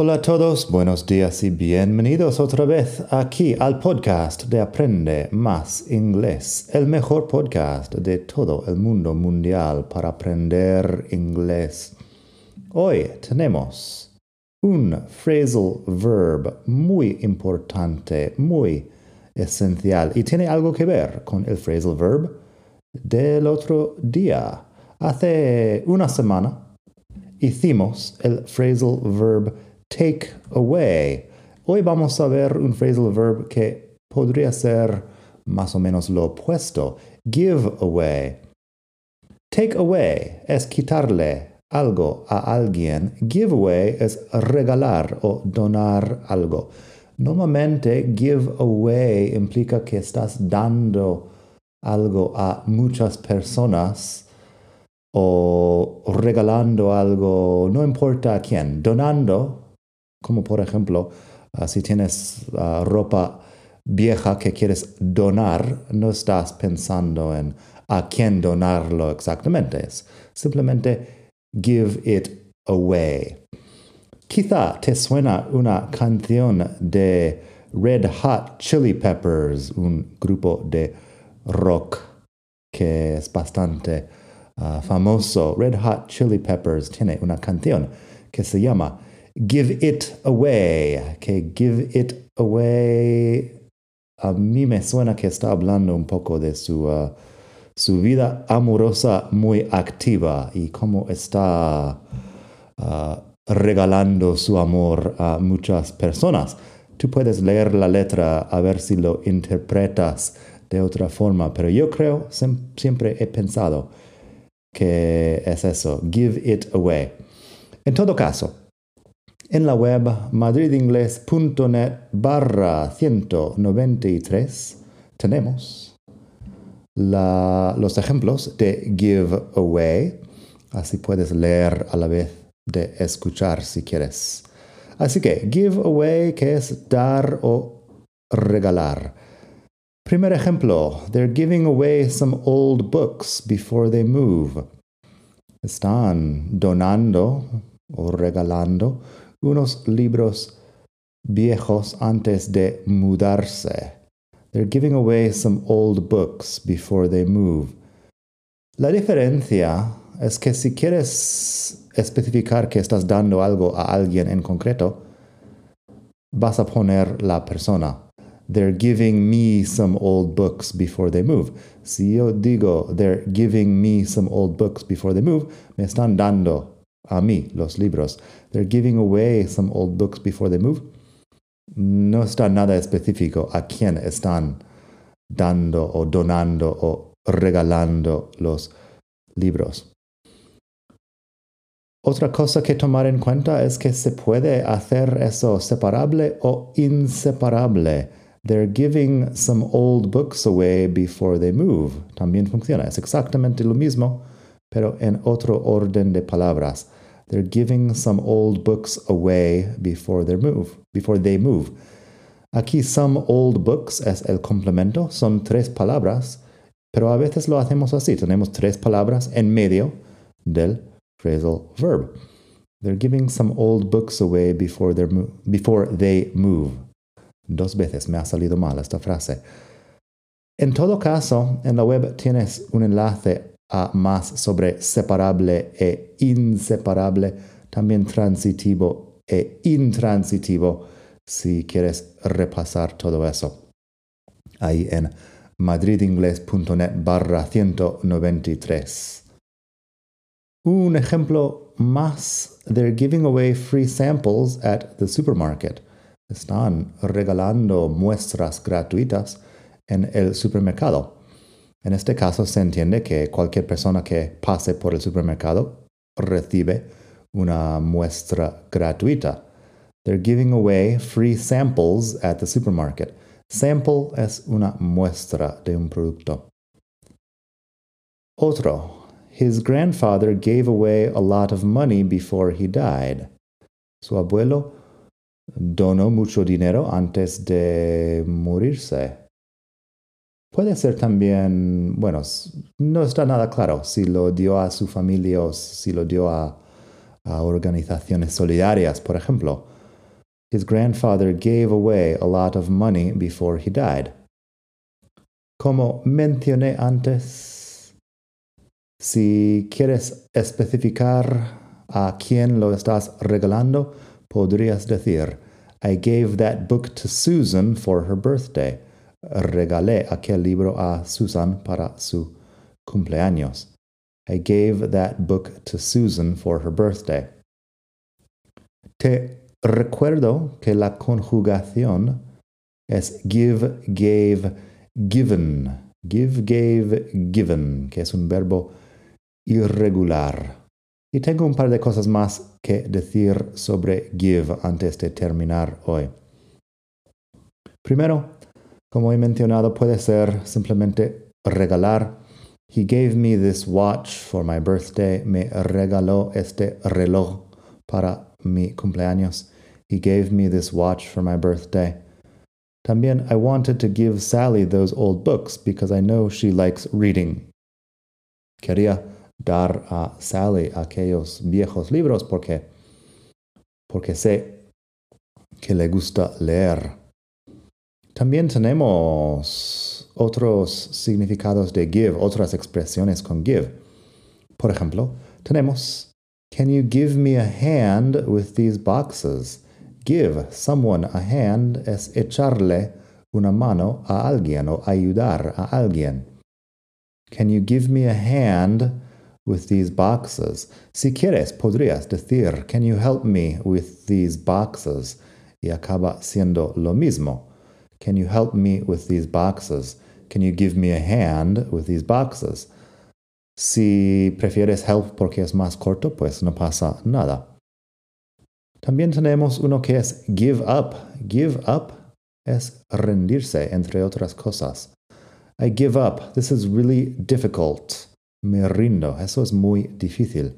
Hola a todos, buenos días y bienvenidos otra vez aquí al podcast de Aprende Más Inglés, el mejor podcast de todo el mundo mundial para aprender inglés. Hoy tenemos un phrasal verb muy importante, muy esencial y tiene algo que ver con el phrasal verb del otro día. Hace una semana hicimos el phrasal verb take away. Hoy vamos a ver un phrasal verb que podría ser más o menos lo opuesto. Give away. Take away es quitarle algo a alguien. Give away es regalar o donar algo. Normalmente give away implica que estás dando algo a muchas personas o regalando algo, no importa a quién, donando como por ejemplo, ah, si tienes ah, ropa vieja que quieres donar, no estás pensando en a quién donarlo exactamente. Simplemente give it away. Quizá te suena una canción de Red Hot Chili Peppers, un grupo de rock que es bastante ah, famoso. Red Hot Chili Peppers tiene una canción que se llama give it away, que give it away a mí me suena que está hablando un poco de su, uh, su vida amorosa muy activa y cómo está uh, regalando su amor a muchas personas. Tú puedes leer la letra a ver si lo interpretas de otra forma, pero yo creo, siempre he pensado que es eso, give it away. En todo caso, en la web madridingles.net barra 193 tenemos los ejemplos de give away. Así puedes leer a la vez de escuchar si quieres. Así que give away, que es dar o regalar. Primer ejemplo, they're giving away some old books before they move. Están donando o regalando unos libros viejos antes de mudarse. They're giving away some old books before they move. La diferencia es que si quieres especificar que estás dando algo a alguien en concreto, vas a poner la persona. They're giving me some old books before they move. Si yo digo, they're giving me some old books before they move, me están dando a mí los libros. They're giving away some old books before they move. No está nada específico a quién están dando o donando o regalando los libros. Otra cosa que tomar en cuenta es que se puede hacer eso separable o inseparable. They're giving some old books away before they move. También funciona. Es exactamente lo mismo, pero en otro orden de palabras. They're giving some old books away before they move, before they move. Aquí some old books es el complemento, son tres palabras, pero a veces lo hacemos así, tenemos tres palabras en medio del phrasal verb. They're giving some old books away before, before they move. Dos veces me ha salido mal esta frase. En todo caso, en la web tienes un enlace a más sobre separable e inseparable, también transitivo e intransitivo, si quieres repasar todo eso. Ahí en madridingles.net barra 193. Un ejemplo más, they're giving away free samples at the supermarket. Están regalando muestras gratuitas en el supermercado. En este caso se entiende que cualquier persona que pase por el supermercado recibe una muestra gratuita. They're giving away free samples at the supermarket. Sample es una muestra de un producto. Otro. His grandfather gave away a lot of money before he died. Su abuelo donó mucho dinero antes de morirse. Puede ser también, bueno, no está nada claro si lo dio a su familia o si lo dio a, a organizaciones solidarias, por ejemplo. His grandfather gave away a lot of money before he died. Como mencioné antes, si quieres especificar a quién lo estás regalando, podrías decir, I gave that book to Susan for her birthday. Regalé aquel libro a Susan para su cumpleaños. I gave that book to Susan for her birthday. Te recuerdo que la conjugación es give, gave, given. Give, gave, given, que es un verbo irregular. Y tengo un par de cosas más que decir sobre give antes de terminar hoy. Primero, como he mencionado, puede ser simplemente regalar. He gave me this watch for my birthday. Me regaló este reloj para mi cumpleaños. He gave me this watch for my birthday. También I wanted to give Sally those old books because I know she likes reading. Quería dar a Sally aquellos viejos libros porque, porque sé que le gusta leer. También tenemos otros significados de give, otras expresiones con give. Por ejemplo, tenemos Can you give me a hand with these boxes? Give someone a hand es echarle una mano a alguien o ayudar a alguien. Can you give me a hand with these boxes. Si quieres, podrías decir, Can you help me with these boxes? Y acaba siendo lo mismo. Can you help me with these boxes? Can you give me a hand with these boxes? Si prefieres help porque es más corto, pues no pasa nada. También tenemos uno que es give up. Give up es rendirse, entre otras cosas. I give up. This is really difficult. Me rindo. Eso es muy difícil.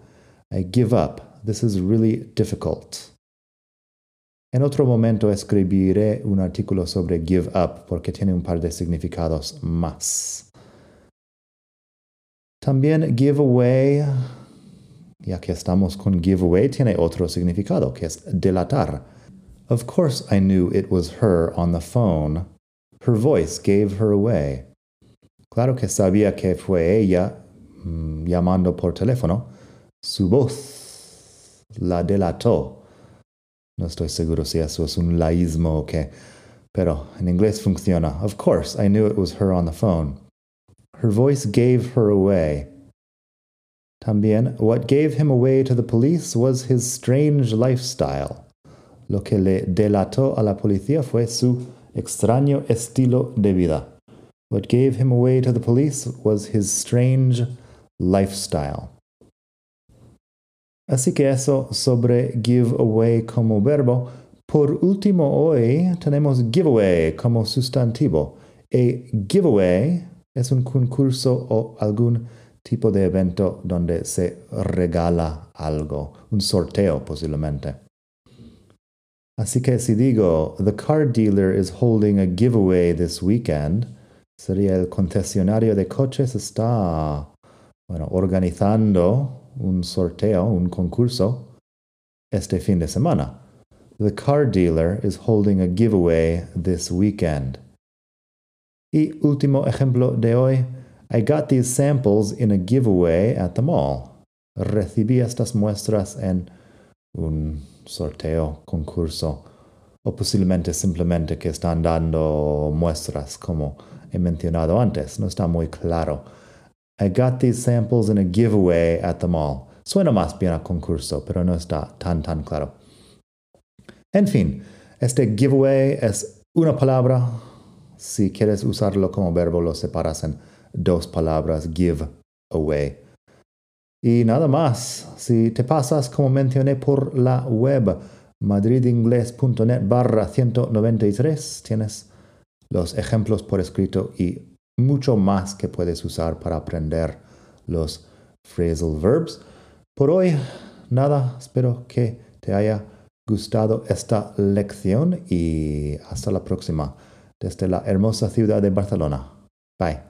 I give up. This is really difficult. En otro momento escribiré un artículo sobre give up porque tiene un par de significados más. También give away, ya que estamos con give away, tiene otro significado que es delatar. Of course I knew it was her on the phone. Her voice gave her away. Claro que sabía que fue ella Mm, llamando por teléfono, su voz la delató. No estoy seguro si eso es un laísmo o qué, pero en inglés funciona. Of course, I knew it was her on the phone. Her voice gave her away. También, what gave him away to the police was his strange lifestyle. Lo que le delató a la policía fue su extraño estilo de vida. What gave him away to the police was his strange lifestyle. Así que eso sobre giveaway como verbo. Por último, hoy tenemos giveaway como sustantivo. A giveaway es un concurso o algún tipo de evento donde se regala algo, un sorteo posiblemente. Así que si digo, the car dealer is holding a giveaway this weekend, sería el concesionario de coches está bueno, organizando un sorteo, un concurso este fin de semana. The car dealer is holding a giveaway this weekend. Y último ejemplo de hoy, I got these samples in a giveaway at the mall. Recibí estas muestras en un sorteo, concurso, o posiblemente simplemente que están dando muestras, como he mencionado antes. No está muy claro. I got these samples in a giveaway at the mall. Suena más bien a concurso, pero no está tan tan claro. En fin, este giveaway es una palabra. Si quieres usarlo como verbo, lo separas en dos palabras, give away. Y nada más, si te pasas, como mencioné, por la web madridingles.net barra 193, tienes los ejemplos por escrito y mucho más que puedes usar para aprender los phrasal verbs. Por hoy, nada, espero que te haya gustado esta lección y hasta la próxima desde la hermosa ciudad de Barcelona. Bye.